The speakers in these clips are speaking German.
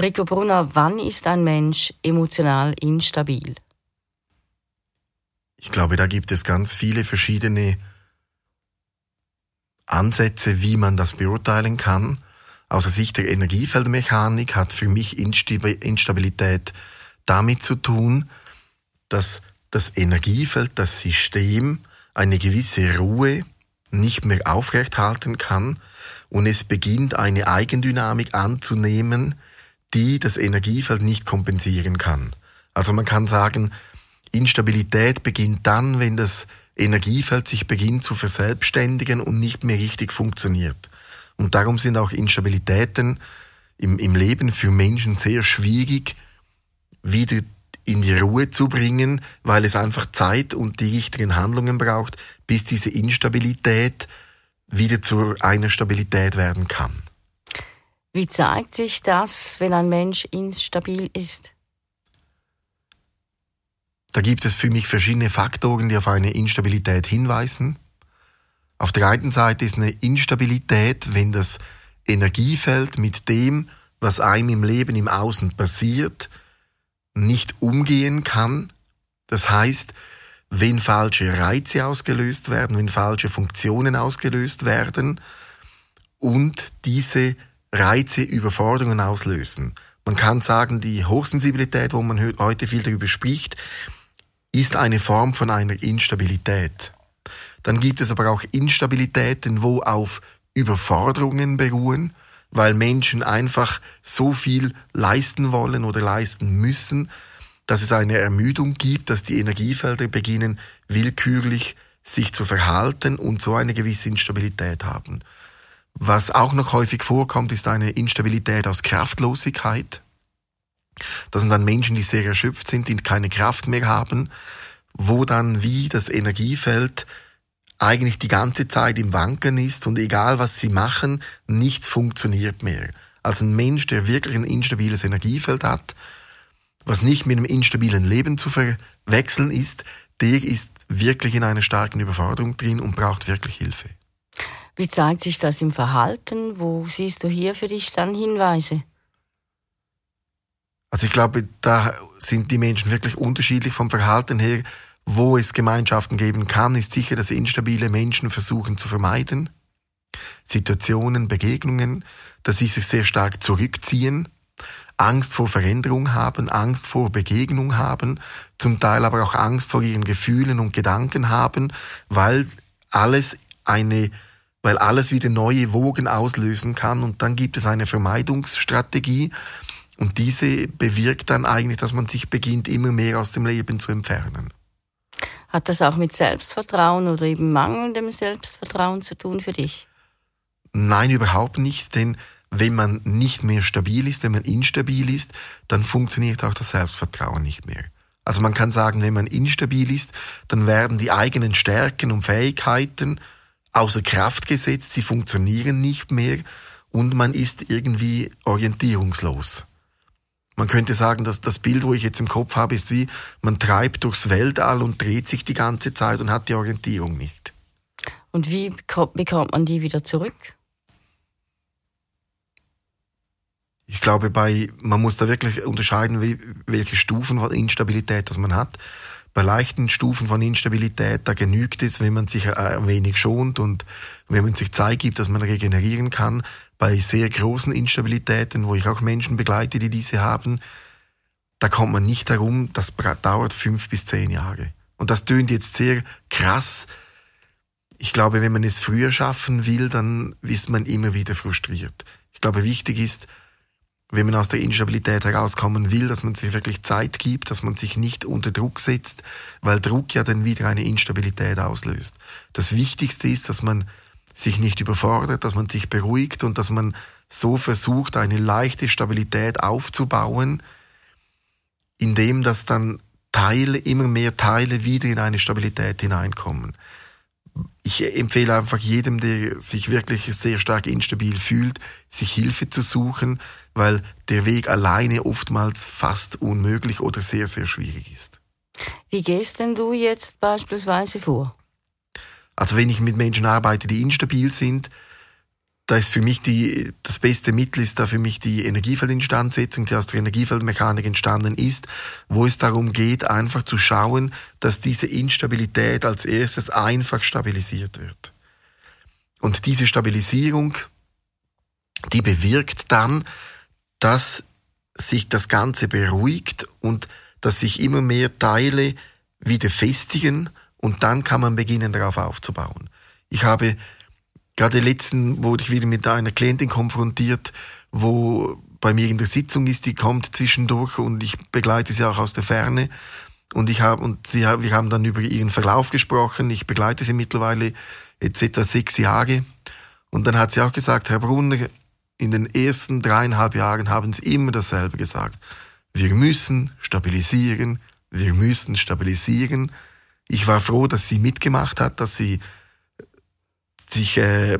Rico Brunner, wann ist ein Mensch emotional instabil? Ich glaube, da gibt es ganz viele verschiedene Ansätze, wie man das beurteilen kann. Aus der Sicht der Energiefeldmechanik hat für mich Instabilität damit zu tun, dass das Energiefeld, das System eine gewisse Ruhe nicht mehr aufrechthalten kann und es beginnt eine Eigendynamik anzunehmen, die das Energiefeld nicht kompensieren kann. Also man kann sagen, Instabilität beginnt dann, wenn das Energiefeld sich beginnt zu verselbstständigen und nicht mehr richtig funktioniert. Und darum sind auch Instabilitäten im, im Leben für Menschen sehr schwierig, wieder in die Ruhe zu bringen, weil es einfach Zeit und die richtigen Handlungen braucht, bis diese Instabilität wieder zu einer Stabilität werden kann. Wie zeigt sich das, wenn ein Mensch instabil ist? Da gibt es für mich verschiedene Faktoren, die auf eine Instabilität hinweisen. Auf der einen Seite ist eine Instabilität, wenn das Energiefeld mit dem, was einem im Leben im Außen passiert, nicht umgehen kann. Das heißt, wenn falsche Reize ausgelöst werden, wenn falsche Funktionen ausgelöst werden und diese Reize Überforderungen auslösen. Man kann sagen, die Hochsensibilität, wo man heute viel darüber spricht, ist eine Form von einer Instabilität. Dann gibt es aber auch Instabilitäten, wo auf Überforderungen beruhen, weil Menschen einfach so viel leisten wollen oder leisten müssen, dass es eine Ermüdung gibt, dass die Energiefelder beginnen willkürlich sich zu verhalten und so eine gewisse Instabilität haben. Was auch noch häufig vorkommt, ist eine Instabilität aus Kraftlosigkeit. Das sind dann Menschen, die sehr erschöpft sind, die keine Kraft mehr haben, wo dann wie das Energiefeld eigentlich die ganze Zeit im Wanken ist und egal was sie machen, nichts funktioniert mehr. Als ein Mensch, der wirklich ein instabiles Energiefeld hat, was nicht mit einem instabilen Leben zu verwechseln ist, der ist wirklich in einer starken Überforderung drin und braucht wirklich Hilfe. Wie zeigt sich das im Verhalten? Wo siehst du hier für dich dann Hinweise? Also ich glaube, da sind die Menschen wirklich unterschiedlich vom Verhalten her. Wo es Gemeinschaften geben kann, ist sicher, dass instabile Menschen versuchen zu vermeiden. Situationen, Begegnungen, dass sie sich sehr stark zurückziehen, Angst vor Veränderung haben, Angst vor Begegnung haben, zum Teil aber auch Angst vor ihren Gefühlen und Gedanken haben, weil alles eine weil alles wieder neue Wogen auslösen kann und dann gibt es eine Vermeidungsstrategie und diese bewirkt dann eigentlich, dass man sich beginnt, immer mehr aus dem Leben zu entfernen. Hat das auch mit Selbstvertrauen oder eben mangelndem Selbstvertrauen zu tun für dich? Nein, überhaupt nicht, denn wenn man nicht mehr stabil ist, wenn man instabil ist, dann funktioniert auch das Selbstvertrauen nicht mehr. Also man kann sagen, wenn man instabil ist, dann werden die eigenen Stärken und Fähigkeiten außer Kraft gesetzt, sie funktionieren nicht mehr und man ist irgendwie orientierungslos. Man könnte sagen, dass das Bild, wo ich jetzt im Kopf habe, ist wie, man treibt durchs Weltall und dreht sich die ganze Zeit und hat die Orientierung nicht. Und wie bekommt man die wieder zurück? Ich glaube, bei, man muss da wirklich unterscheiden, welche Stufen von Instabilität das man hat. Bei leichten Stufen von Instabilität, da genügt es, wenn man sich äh, ein wenig schont und wenn man sich Zeit gibt, dass man regenerieren kann. Bei sehr großen Instabilitäten, wo ich auch Menschen begleite, die diese haben, da kommt man nicht herum, das dauert fünf bis zehn Jahre. Und das tönt jetzt sehr krass. Ich glaube, wenn man es früher schaffen will, dann ist man immer wieder frustriert. Ich glaube, wichtig ist, wenn man aus der Instabilität herauskommen will, dass man sich wirklich Zeit gibt, dass man sich nicht unter Druck setzt, weil Druck ja dann wieder eine Instabilität auslöst. Das Wichtigste ist, dass man sich nicht überfordert, dass man sich beruhigt und dass man so versucht, eine leichte Stabilität aufzubauen, indem dass dann Teile, immer mehr Teile wieder in eine Stabilität hineinkommen ich empfehle einfach jedem, der sich wirklich sehr stark instabil fühlt, sich Hilfe zu suchen, weil der Weg alleine oftmals fast unmöglich oder sehr, sehr schwierig ist. Wie gehst denn du jetzt beispielsweise vor? Also wenn ich mit Menschen arbeite, die instabil sind, da ist für mich die, das beste Mittel ist da für mich die Energiefeldinstandsetzung, die aus der Energiefeldmechanik entstanden ist, wo es darum geht, einfach zu schauen, dass diese Instabilität als erstes einfach stabilisiert wird. Und diese Stabilisierung, die bewirkt dann, dass sich das Ganze beruhigt und dass sich immer mehr Teile wieder festigen und dann kann man beginnen, darauf aufzubauen. Ich habe Gerade letzten wurde ich wieder mit einer Klientin konfrontiert, wo bei mir in der Sitzung ist, die kommt zwischendurch und ich begleite sie auch aus der Ferne. Und ich habe, und sie, wir haben dann über ihren Verlauf gesprochen. Ich begleite sie mittlerweile jetzt etwa sechs Jahre. Und dann hat sie auch gesagt, Herr Brunner, in den ersten dreieinhalb Jahren haben sie immer dasselbe gesagt. Wir müssen stabilisieren, wir müssen stabilisieren. Ich war froh, dass sie mitgemacht hat, dass sie sich, äh,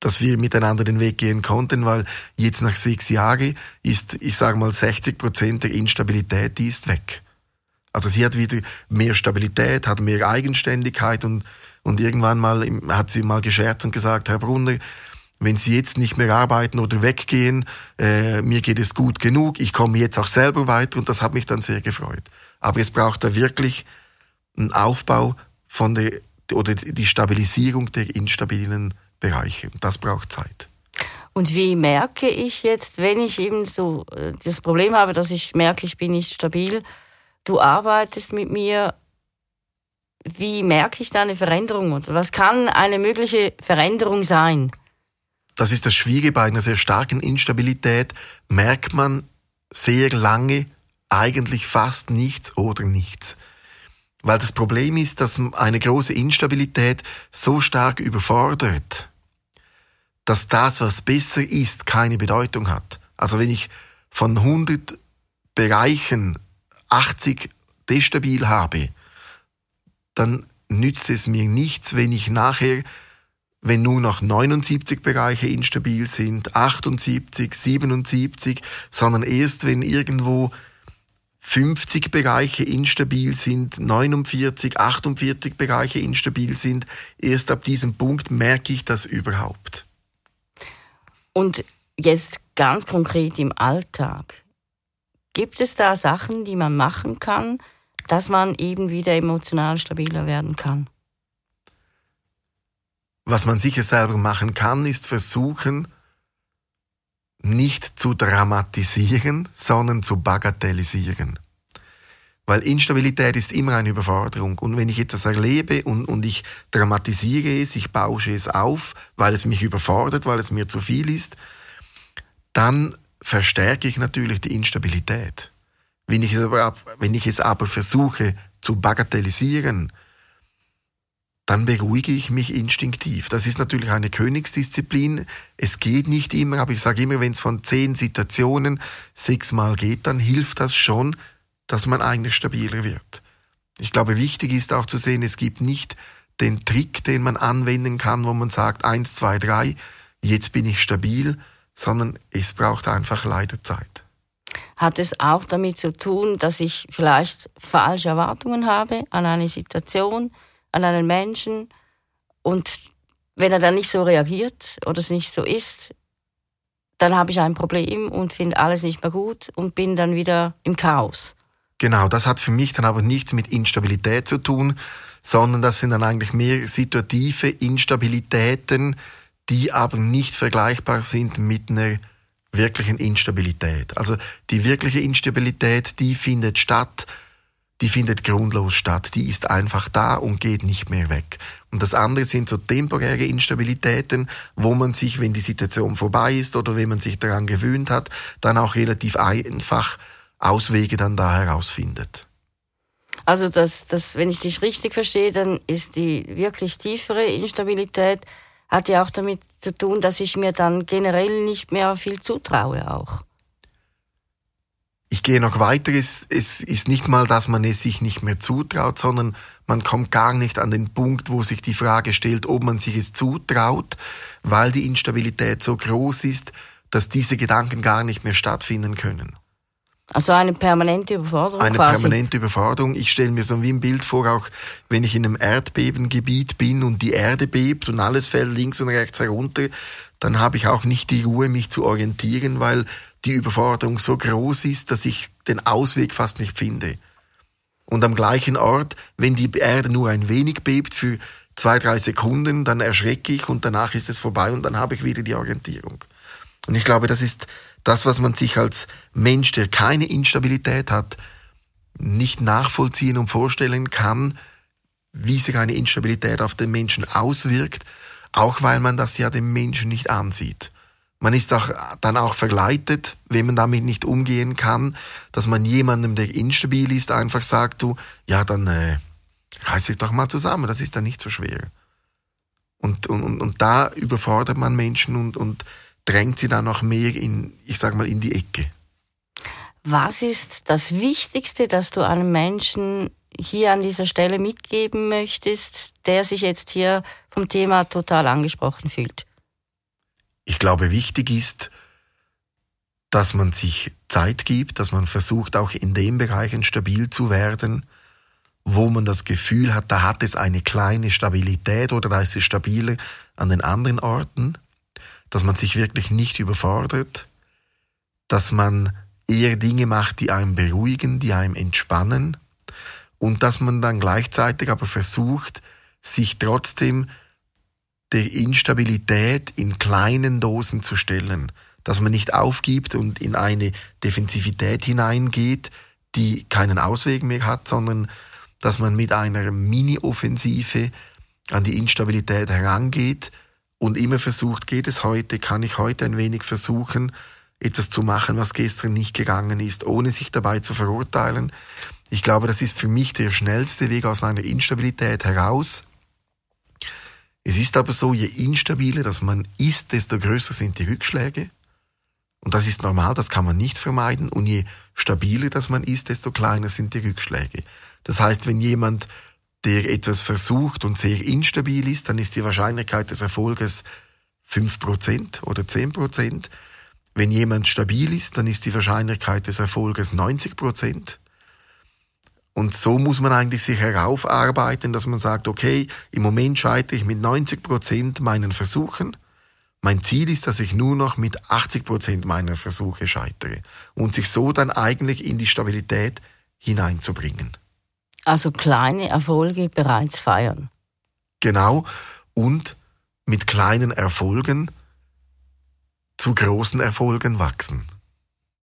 dass wir miteinander den Weg gehen konnten, weil jetzt nach sechs Jahren ist, ich sage mal, 60 Prozent der Instabilität, die ist weg. Also sie hat wieder mehr Stabilität, hat mehr Eigenständigkeit und, und irgendwann mal hat sie mal gescherzt und gesagt, Herr Brunner, wenn Sie jetzt nicht mehr arbeiten oder weggehen, äh, mir geht es gut genug, ich komme jetzt auch selber weiter und das hat mich dann sehr gefreut. Aber es braucht da wirklich einen Aufbau von der oder die Stabilisierung der instabilen Bereiche. Und das braucht Zeit. Und wie merke ich jetzt, wenn ich eben so äh, das Problem habe, dass ich merke, ich bin nicht stabil, du arbeitest mit mir, wie merke ich da eine Veränderung? Oder was kann eine mögliche Veränderung sein? Das ist das Schwierige bei einer sehr starken Instabilität, merkt man sehr lange eigentlich fast nichts oder nichts. Weil das Problem ist, dass eine große Instabilität so stark überfordert, dass das, was besser ist, keine Bedeutung hat. Also wenn ich von 100 Bereichen 80 destabil habe, dann nützt es mir nichts, wenn ich nachher, wenn nur noch 79 Bereiche instabil sind, 78, 77, sondern erst wenn irgendwo 50 Bereiche instabil sind, 49, 48 Bereiche instabil sind. Erst ab diesem Punkt merke ich das überhaupt. Und jetzt ganz konkret im Alltag. Gibt es da Sachen, die man machen kann, dass man eben wieder emotional stabiler werden kann? Was man sicher selber machen kann, ist versuchen, nicht zu dramatisieren, sondern zu bagatellisieren. Weil Instabilität ist immer eine Überforderung. Und wenn ich etwas erlebe und, und ich dramatisiere es, ich bausche es auf, weil es mich überfordert, weil es mir zu viel ist, dann verstärke ich natürlich die Instabilität. Wenn ich es aber, wenn ich es aber versuche zu bagatellisieren, dann beruhige ich mich instinktiv. Das ist natürlich eine Königsdisziplin. Es geht nicht immer, aber ich sage immer, wenn es von zehn Situationen sechsmal geht, dann hilft das schon, dass man eigentlich stabiler wird. Ich glaube, wichtig ist auch zu sehen, es gibt nicht den Trick, den man anwenden kann, wo man sagt, eins, zwei, drei, jetzt bin ich stabil, sondern es braucht einfach leider Zeit. Hat es auch damit zu tun, dass ich vielleicht falsche Erwartungen habe an eine Situation, an einen Menschen und wenn er dann nicht so reagiert oder es nicht so ist, dann habe ich ein Problem und finde alles nicht mehr gut und bin dann wieder im Chaos. Genau, das hat für mich dann aber nichts mit Instabilität zu tun, sondern das sind dann eigentlich mehr situative Instabilitäten, die aber nicht vergleichbar sind mit einer wirklichen Instabilität. Also die wirkliche Instabilität, die findet statt, die findet grundlos statt. Die ist einfach da und geht nicht mehr weg. Und das andere sind so temporäre Instabilitäten, wo man sich, wenn die Situation vorbei ist oder wenn man sich daran gewöhnt hat, dann auch relativ einfach Auswege dann da herausfindet. Also das, das, wenn ich dich richtig verstehe, dann ist die wirklich tiefere Instabilität hat ja auch damit zu tun, dass ich mir dann generell nicht mehr viel zutraue auch ich gehe noch weiter, es, es ist nicht mal, dass man es sich nicht mehr zutraut, sondern man kommt gar nicht an den Punkt, wo sich die Frage stellt, ob man sich es zutraut, weil die Instabilität so groß ist, dass diese Gedanken gar nicht mehr stattfinden können. Also eine permanente Überforderung Eine quasi. permanente Überforderung. Ich stelle mir so wie ein Bild vor, auch wenn ich in einem Erdbebengebiet bin und die Erde bebt und alles fällt links und rechts herunter, dann habe ich auch nicht die Ruhe, mich zu orientieren, weil die Überforderung so groß ist, dass ich den Ausweg fast nicht finde. Und am gleichen Ort, wenn die Erde nur ein wenig bebt für zwei, drei Sekunden, dann erschrecke ich und danach ist es vorbei und dann habe ich wieder die Orientierung. Und ich glaube, das ist das, was man sich als Mensch, der keine Instabilität hat, nicht nachvollziehen und vorstellen kann, wie sich eine Instabilität auf den Menschen auswirkt, auch weil man das ja dem Menschen nicht ansieht. Man ist auch, dann auch verleitet, wenn man damit nicht umgehen kann, dass man jemandem, der instabil ist, einfach sagt, du, ja, dann äh, reiß dich doch mal zusammen, das ist dann nicht so schwer. Und, und, und da überfordert man Menschen und, und drängt sie dann noch mehr in, ich sag mal, in die Ecke. Was ist das Wichtigste, das du einem Menschen hier an dieser Stelle mitgeben möchtest, der sich jetzt hier vom Thema total angesprochen fühlt? Ich glaube, wichtig ist, dass man sich Zeit gibt, dass man versucht, auch in den Bereichen stabil zu werden, wo man das Gefühl hat, da hat es eine kleine Stabilität oder da ist es stabiler an den anderen Orten dass man sich wirklich nicht überfordert, dass man eher Dinge macht, die einem beruhigen, die einem entspannen und dass man dann gleichzeitig aber versucht, sich trotzdem der Instabilität in kleinen Dosen zu stellen, dass man nicht aufgibt und in eine Defensivität hineingeht, die keinen Ausweg mehr hat, sondern dass man mit einer Mini-Offensive an die Instabilität herangeht und immer versucht, geht es heute, kann ich heute ein wenig versuchen, etwas zu machen, was gestern nicht gegangen ist, ohne sich dabei zu verurteilen. Ich glaube, das ist für mich der schnellste Weg aus einer Instabilität heraus. Es ist aber so, je instabiler das man ist, desto größer sind die Rückschläge. Und das ist normal, das kann man nicht vermeiden. Und je stabiler das man ist, desto kleiner sind die Rückschläge. Das heißt, wenn jemand der etwas versucht und sehr instabil ist, dann ist die Wahrscheinlichkeit des Erfolges 5% oder 10%. Wenn jemand stabil ist, dann ist die Wahrscheinlichkeit des Erfolges 90%. Und so muss man eigentlich sich heraufarbeiten, dass man sagt, okay, im Moment scheitere ich mit 90% meinen Versuchen. Mein Ziel ist, dass ich nur noch mit 80% meiner Versuche scheitere. Und sich so dann eigentlich in die Stabilität hineinzubringen. Also kleine Erfolge bereits feiern. Genau. Und mit kleinen Erfolgen zu großen Erfolgen wachsen.